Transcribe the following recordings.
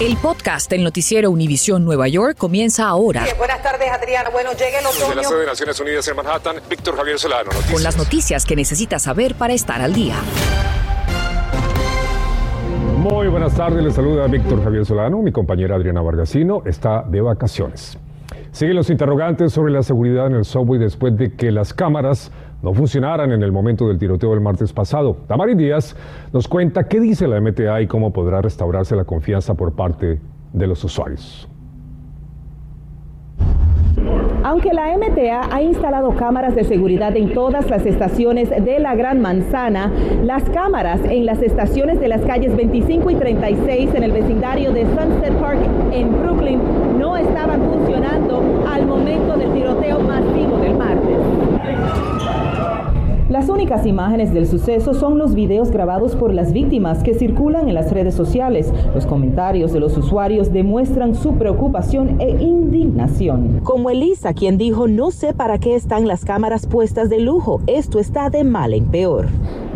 El podcast del noticiero Univisión Nueva York comienza ahora. buenas tardes, Adriana. Bueno, llega el otoño. Desde la sede de Naciones Unidas en Manhattan, Víctor Javier Solano. Noticias. Con las noticias que necesitas saber para estar al día. Muy buenas tardes, les saluda Víctor Javier Solano. Mi compañera Adriana Vargasino está de vacaciones. Siguen los interrogantes sobre la seguridad en el subway después de que las cámaras no funcionaran en el momento del tiroteo del martes pasado. Tamari Díaz nos cuenta qué dice la MTA y cómo podrá restaurarse la confianza por parte de los usuarios. Aunque la MTA ha instalado cámaras de seguridad en todas las estaciones de la Gran Manzana, las cámaras en las estaciones de las calles 25 y 36 en el vecindario de Sunset Park en Brooklyn no estaban funcionando al momento del tiroteo masivo del martes. Las únicas imágenes del suceso son los videos grabados por las víctimas que circulan en las redes sociales. Los comentarios de los usuarios demuestran su preocupación e indignación. Como Elisa, quien dijo, no sé para qué están las cámaras puestas de lujo, esto está de mal en peor.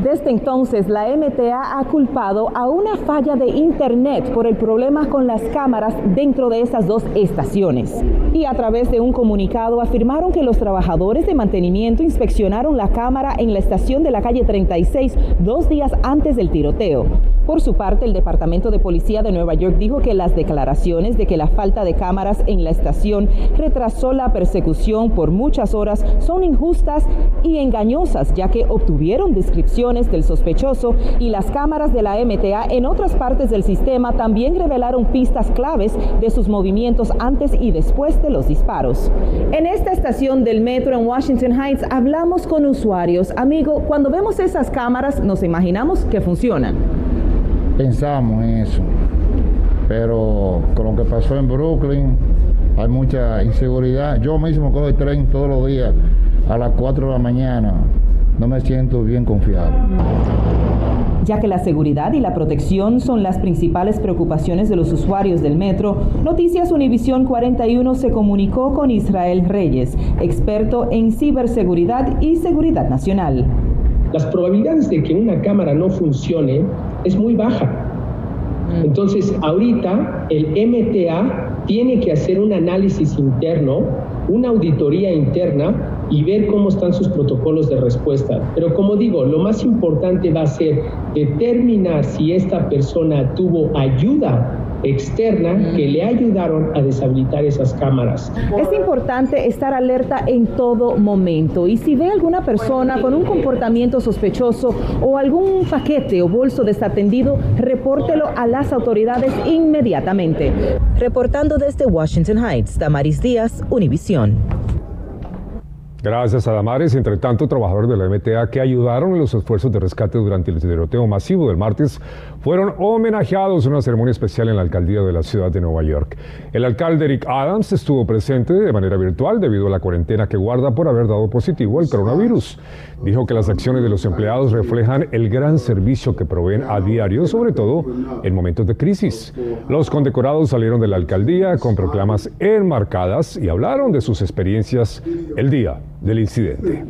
Desde entonces, la MTA ha culpado a una falla de Internet por el problema con las cámaras dentro de esas dos estaciones. Y a través de un comunicado afirmaron que los trabajadores de mantenimiento inspeccionaron la cámara en la estación de la calle 36 dos días antes del tiroteo. Por su parte, el Departamento de Policía de Nueva York dijo que las declaraciones de que la falta de cámaras en la estación retrasó la persecución por muchas horas son injustas y engañosas, ya que obtuvieron descripciones del sospechoso y las cámaras de la MTA en otras partes del sistema también revelaron pistas claves de sus movimientos antes y después de los disparos. En esta estación del metro en Washington Heights hablamos con usuarios. Amigo, cuando vemos esas cámaras nos imaginamos que funcionan pensamos en eso. Pero con lo que pasó en Brooklyn, hay mucha inseguridad. Yo mismo cojo el tren todos los días a las 4 de la mañana. No me siento bien confiado. Ya que la seguridad y la protección son las principales preocupaciones de los usuarios del metro, Noticias Univisión 41 se comunicó con Israel Reyes, experto en ciberseguridad y seguridad nacional. Las probabilidades de que una cámara no funcione es muy baja. Mm. Entonces, ahorita el MTA tiene que hacer un análisis interno, una auditoría interna y ver cómo están sus protocolos de respuesta. Pero como digo, lo más importante va a ser determinar si esta persona tuvo ayuda externa que le ayudaron a deshabilitar esas cámaras. Es importante estar alerta en todo momento y si ve alguna persona con un comportamiento sospechoso o algún paquete o bolso desatendido, repórtelo a las autoridades inmediatamente. Reportando desde Washington Heights, Damaris Díaz, Univisión. Gracias a Damares, entre tanto, trabajadores de la MTA que ayudaron en los esfuerzos de rescate durante el tiroteo masivo del martes fueron homenajeados en una ceremonia especial en la alcaldía de la ciudad de Nueva York. El alcalde Eric Adams estuvo presente de manera virtual debido a la cuarentena que guarda por haber dado positivo al coronavirus. Dijo que las acciones de los empleados reflejan el gran servicio que proveen a diario, sobre todo en momentos de crisis. Los condecorados salieron de la alcaldía con proclamas enmarcadas y hablaron de sus experiencias el día del incidente.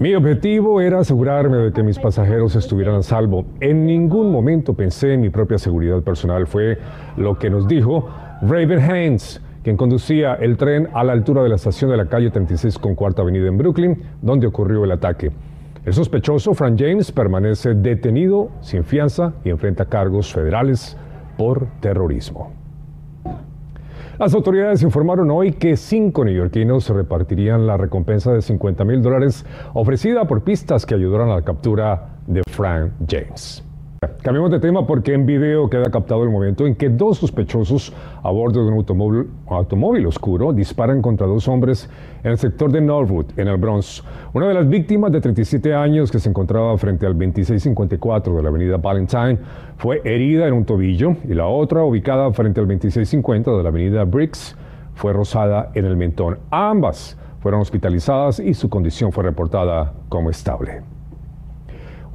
Mi objetivo era asegurarme de que mis pasajeros estuvieran a salvo. En ningún momento pensé en mi propia seguridad personal. Fue lo que nos dijo Raven Haynes, quien conducía el tren a la altura de la estación de la calle 36 con Cuarta Avenida en Brooklyn, donde ocurrió el ataque. El sospechoso, Frank James, permanece detenido sin fianza y enfrenta cargos federales por terrorismo. Las autoridades informaron hoy que cinco neoyorquinos repartirían la recompensa de 50 mil dólares ofrecida por pistas que ayudaron a la captura de Frank James. Cambiamos de tema porque en video queda captado el momento en que dos sospechosos a bordo de un automóvil, automóvil, oscuro disparan contra dos hombres en el sector de Norwood, en el Bronx. Una de las víctimas de 37 años que se encontraba frente al 2654 de la avenida Valentine fue herida en un tobillo y la otra, ubicada frente al 2650 de la avenida Briggs, fue rozada en el mentón. Ambas fueron hospitalizadas y su condición fue reportada como estable.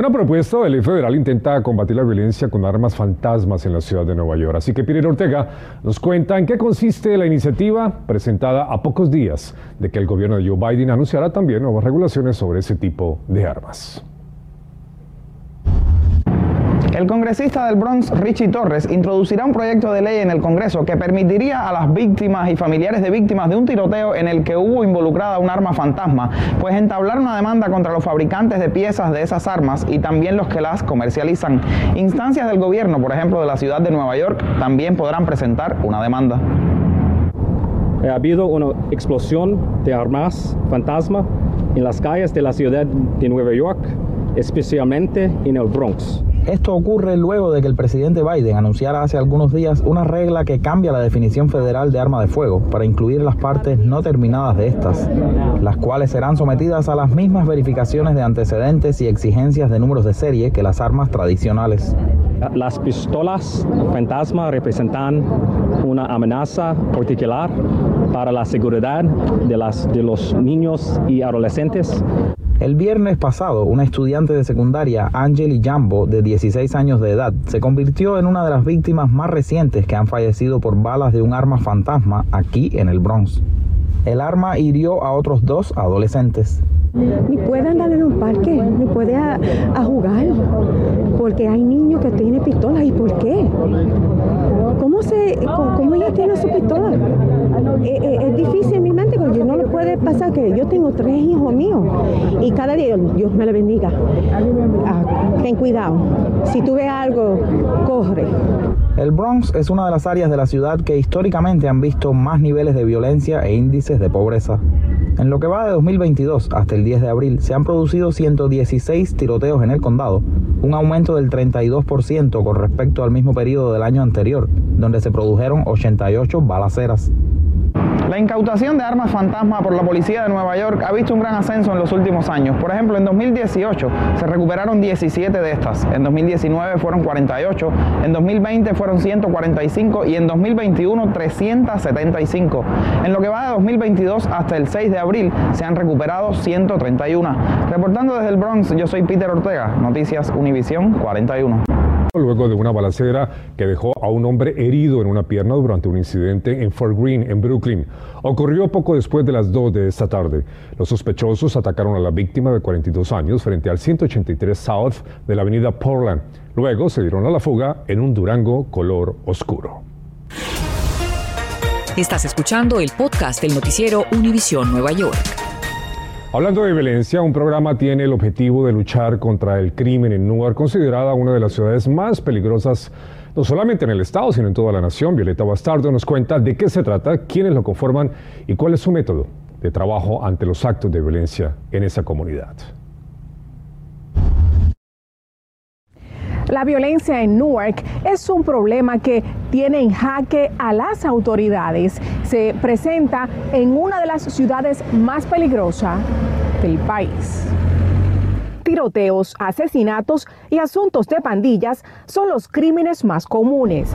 Una propuesta de ley federal intenta combatir la violencia con armas fantasmas en la ciudad de Nueva York. Así que Peter Ortega nos cuenta en qué consiste la iniciativa presentada a pocos días de que el gobierno de Joe Biden anunciará también nuevas regulaciones sobre ese tipo de armas. El congresista del Bronx, Richie Torres, introducirá un proyecto de ley en el Congreso que permitiría a las víctimas y familiares de víctimas de un tiroteo en el que hubo involucrada un arma fantasma, pues entablar una demanda contra los fabricantes de piezas de esas armas y también los que las comercializan. Instancias del gobierno, por ejemplo de la ciudad de Nueva York, también podrán presentar una demanda. Ha habido una explosión de armas fantasma en las calles de la ciudad de Nueva York, especialmente en el Bronx. Esto ocurre luego de que el presidente Biden anunciara hace algunos días una regla que cambia la definición federal de arma de fuego para incluir las partes no terminadas de estas, las cuales serán sometidas a las mismas verificaciones de antecedentes y exigencias de números de serie que las armas tradicionales. Las pistolas fantasma representan una amenaza particular para la seguridad de, las, de los niños y adolescentes. El viernes pasado, una estudiante de secundaria, Angeli Jambo, de 16 años de edad, se convirtió en una de las víctimas más recientes que han fallecido por balas de un arma fantasma aquí en el Bronx. El arma hirió a otros dos adolescentes. Ni puede andar en un parque, ni puede a, jugar, porque hay niños que tienen pistolas. ¿Y por qué? ¿Cómo, se, cómo ella tiene su pistola? Eh, eh, es difícil puede pasar que yo tengo tres hijos míos y cada día Dios me le bendiga. Ah, ten cuidado. Si tú ves algo, corre. El Bronx es una de las áreas de la ciudad que históricamente han visto más niveles de violencia e índices de pobreza. En lo que va de 2022 hasta el 10 de abril se han producido 116 tiroteos en el condado, un aumento del 32% con respecto al mismo periodo del año anterior, donde se produjeron 88 balaceras. La incautación de armas fantasma por la policía de Nueva York ha visto un gran ascenso en los últimos años. Por ejemplo, en 2018 se recuperaron 17 de estas, en 2019 fueron 48, en 2020 fueron 145 y en 2021 375. En lo que va de 2022 hasta el 6 de abril se han recuperado 131. Reportando desde el Bronx, yo soy Peter Ortega, Noticias Univisión 41 luego de una balacera que dejó a un hombre herido en una pierna durante un incidente en Fort Greene, en Brooklyn. Ocurrió poco después de las 2 de esta tarde. Los sospechosos atacaron a la víctima de 42 años frente al 183 South de la avenida Portland. Luego se dieron a la fuga en un Durango color oscuro. Estás escuchando el podcast del noticiero Univisión Nueva York. Hablando de violencia, un programa tiene el objetivo de luchar contra el crimen en Newark, considerada una de las ciudades más peligrosas, no solamente en el estado, sino en toda la nación. Violeta Bastardo nos cuenta de qué se trata, quiénes lo conforman y cuál es su método de trabajo ante los actos de violencia en esa comunidad. La violencia en Newark es un problema que tiene en jaque a las autoridades. Se presenta en una de las ciudades más peligrosas del país tiroteos, asesinatos y asuntos de pandillas son los crímenes más comunes.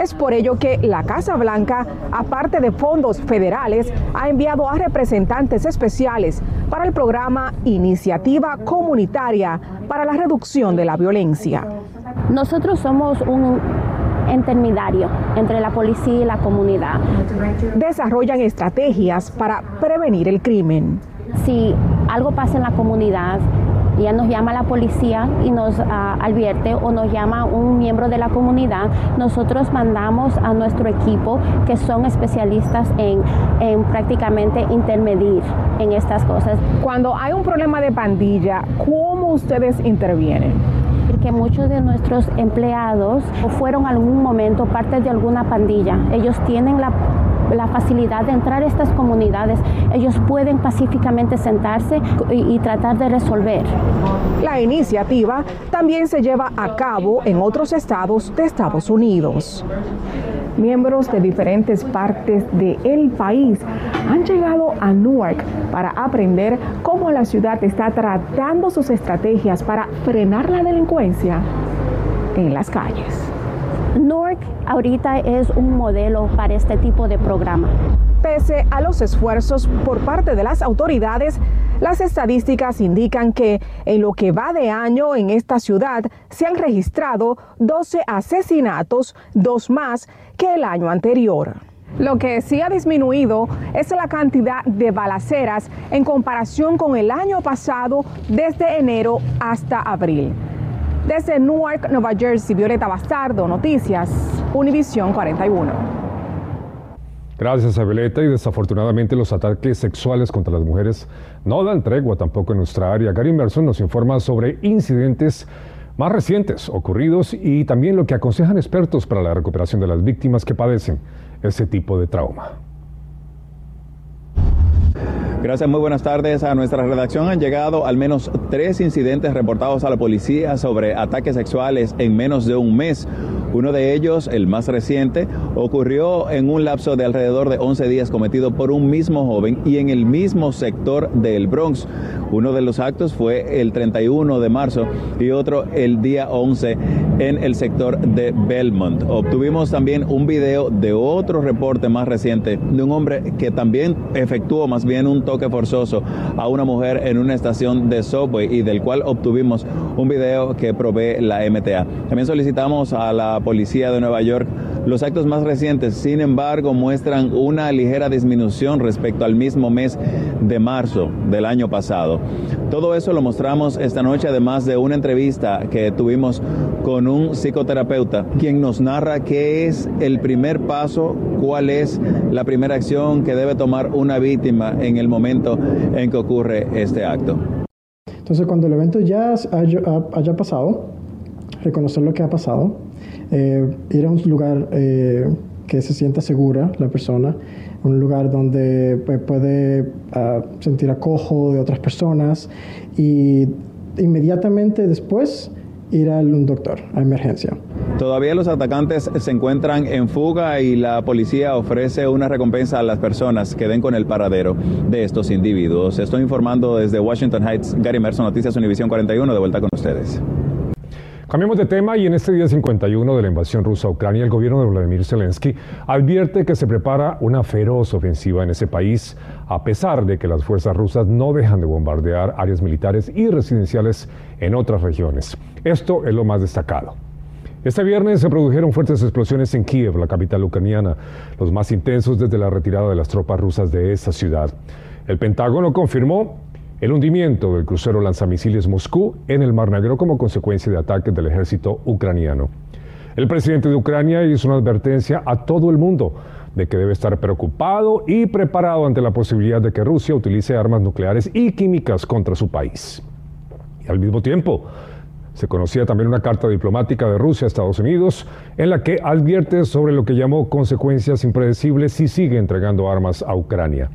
Es por ello que la Casa Blanca, aparte de fondos federales, ha enviado a representantes especiales para el programa Iniciativa Comunitaria para la Reducción de la Violencia. Nosotros somos un intermediario entre la policía y la comunidad. Desarrollan estrategias para prevenir el crimen. Si algo pasa en la comunidad, ya nos llama la policía y nos ah, advierte o nos llama un miembro de la comunidad, nosotros mandamos a nuestro equipo que son especialistas en, en prácticamente intermedir en estas cosas. Cuando hay un problema de pandilla, ¿cómo ustedes intervienen? que muchos de nuestros empleados fueron algún momento parte de alguna pandilla. Ellos tienen la la facilidad de entrar a estas comunidades, ellos pueden pacíficamente sentarse y, tratar de resolver. La iniciativa también se lleva a cabo en otros estados de Estados Unidos. Miembros de diferentes partes del país han llegado a Newark para aprender cómo la ciudad está tratando sus estrategias para frenar la delincuencia en las calles. Newark ahorita es un modelo para este tipo de programa. Pese a los esfuerzos por parte de las autoridades, las estadísticas indican que en lo que va de año en esta ciudad se han registrado 12 asesinatos, dos más que el año anterior. Lo que sí ha disminuido es la cantidad de balaceras en comparación con el año pasado desde enero hasta abril. Desde Newark, Nueva Jersey, Violeta Bastardo, Noticias, Univisión 41. Gracias Violeta y desafortunadamente los ataques sexuales contra las mujeres no dan tregua tampoco en nuestra área. Gary Merson nos informa sobre incidentes más recientes ocurridos y también lo que aconsejan expertos para la recuperación de las víctimas que padecen ese tipo de trauma. Gracias, muy buenas tardes. A nuestra redacción han llegado al menos tres incidentes reportados a la policía sobre ataques sexuales en menos de un mes. Uno de ellos, el más reciente, ocurrió en un lapso de alrededor de 11 días cometido por un mismo joven y en el mismo sector del Bronx. Uno de los actos fue el 31 de marzo y otro el día 11 en el sector de Belmont. Obtuvimos también un video de otro reporte más reciente de un hombre que también efectuó más bien un toque forzoso a una mujer en una estación de subway y del cual obtuvimos un video que provee la MTA. También solicitamos a la policía de Nueva York los actos más recientes, sin embargo, muestran una ligera disminución respecto al mismo mes de marzo del año pasado. Todo eso lo mostramos esta noche, además de una entrevista que tuvimos con un psicoterapeuta, quien nos narra qué es el primer paso, cuál es la primera acción que debe tomar una víctima en el momento en que ocurre este acto. Entonces, cuando el evento ya haya, pasado, reconocer lo que ha pasado, eh, ir a un lugar eh, que se sienta segura la persona, un lugar donde pues, puede ah, sentir acojo de otras personas y inmediatamente después ir a un doctor, a emergencia. Todavía los atacantes se encuentran en fuga y la policía ofrece una recompensa a las personas que den con el paradero de estos individuos. Estoy informando desde Washington Heights, Gary Merson, Noticias Univisión 41, de vuelta con ustedes. Cambiamos de tema y en este día 51 de la invasión rusa a Ucrania, el gobierno de Vladimir Zelensky advierte que se prepara una feroz ofensiva en ese país, a pesar de que las fuerzas rusas no dejan de bombardear áreas militares y residenciales en otras regiones. Esto es lo más destacado. Este viernes se produjeron fuertes explosiones en Kiev, la capital ucraniana, los más intensos desde la retirada de las tropas rusas de esa ciudad. El Pentágono confirmó el hundimiento del crucero lanzamisiles Moscú en el Mar Negro como consecuencia de ataques del ejército ucraniano. El presidente de Ucrania hizo una advertencia a todo el mundo de que debe estar preocupado y preparado ante la posibilidad de que Rusia utilice armas nucleares y químicas contra su país. Y al mismo tiempo, se conocía también una carta diplomática de Rusia a Estados Unidos en la que advierte sobre lo que llamó consecuencias impredecibles si sigue entregando armas a Ucrania.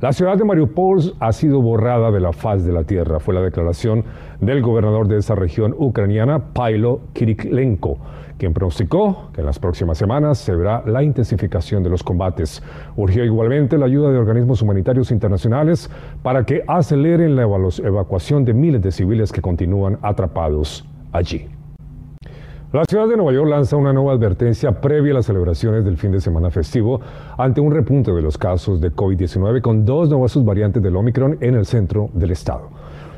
La ciudad de Mariupol ha sido borrada de la faz de la tierra, fue la declaración del gobernador de esa región ucraniana, Pailo Kiriklenko, quien pronosticó que en las próximas semanas se verá la intensificación de los combates. Urgió igualmente la ayuda de organismos humanitarios internacionales para que aceleren la evacuación de miles de civiles que continúan atrapados allí. La ciudad de Nueva York lanza una nueva advertencia previa a las celebraciones del fin de semana festivo ante un repunte de los casos de COVID-19 con dos nuevas subvariantes del Omicron en el centro del estado.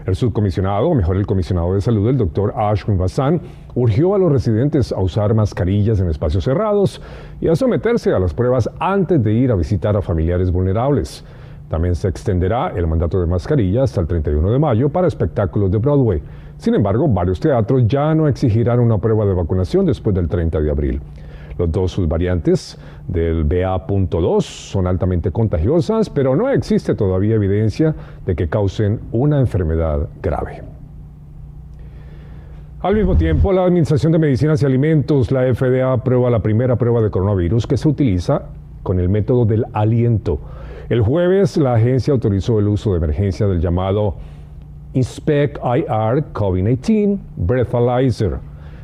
El subcomisionado, o mejor el comisionado de salud, el doctor Ashwin Bassan, urgió a los residentes a usar mascarillas en espacios cerrados y a someterse a las pruebas antes de ir a visitar a familiares vulnerables. También se extenderá el mandato de mascarilla hasta el 31 de mayo para espectáculos de Broadway. Sin embargo, varios teatros ya no exigirán una prueba de vacunación después del 30 de abril. Los dos subvariantes del BA.2 son altamente contagiosas, pero no existe todavía evidencia de que causen una enfermedad grave. Al mismo tiempo, la Administración de Medicinas y Alimentos, la FDA, aprueba la primera prueba de coronavirus que se utiliza con el método del aliento. El jueves, la agencia autorizó el uso de emergencia del llamado Inspect IR COVID-19 Breathalyzer.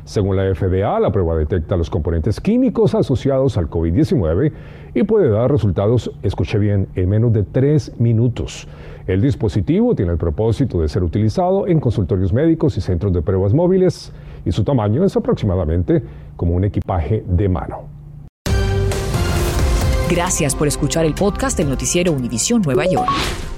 Según la FDA, la prueba detecta los componentes químicos asociados al COVID-19 y puede dar resultados, escuche bien, en menos de tres minutos. El dispositivo tiene el propósito de ser utilizado en consultorios médicos y centros de pruebas móviles y su tamaño es aproximadamente como un equipaje de mano. Gracias por escuchar el podcast del noticiero Univisión Nueva York.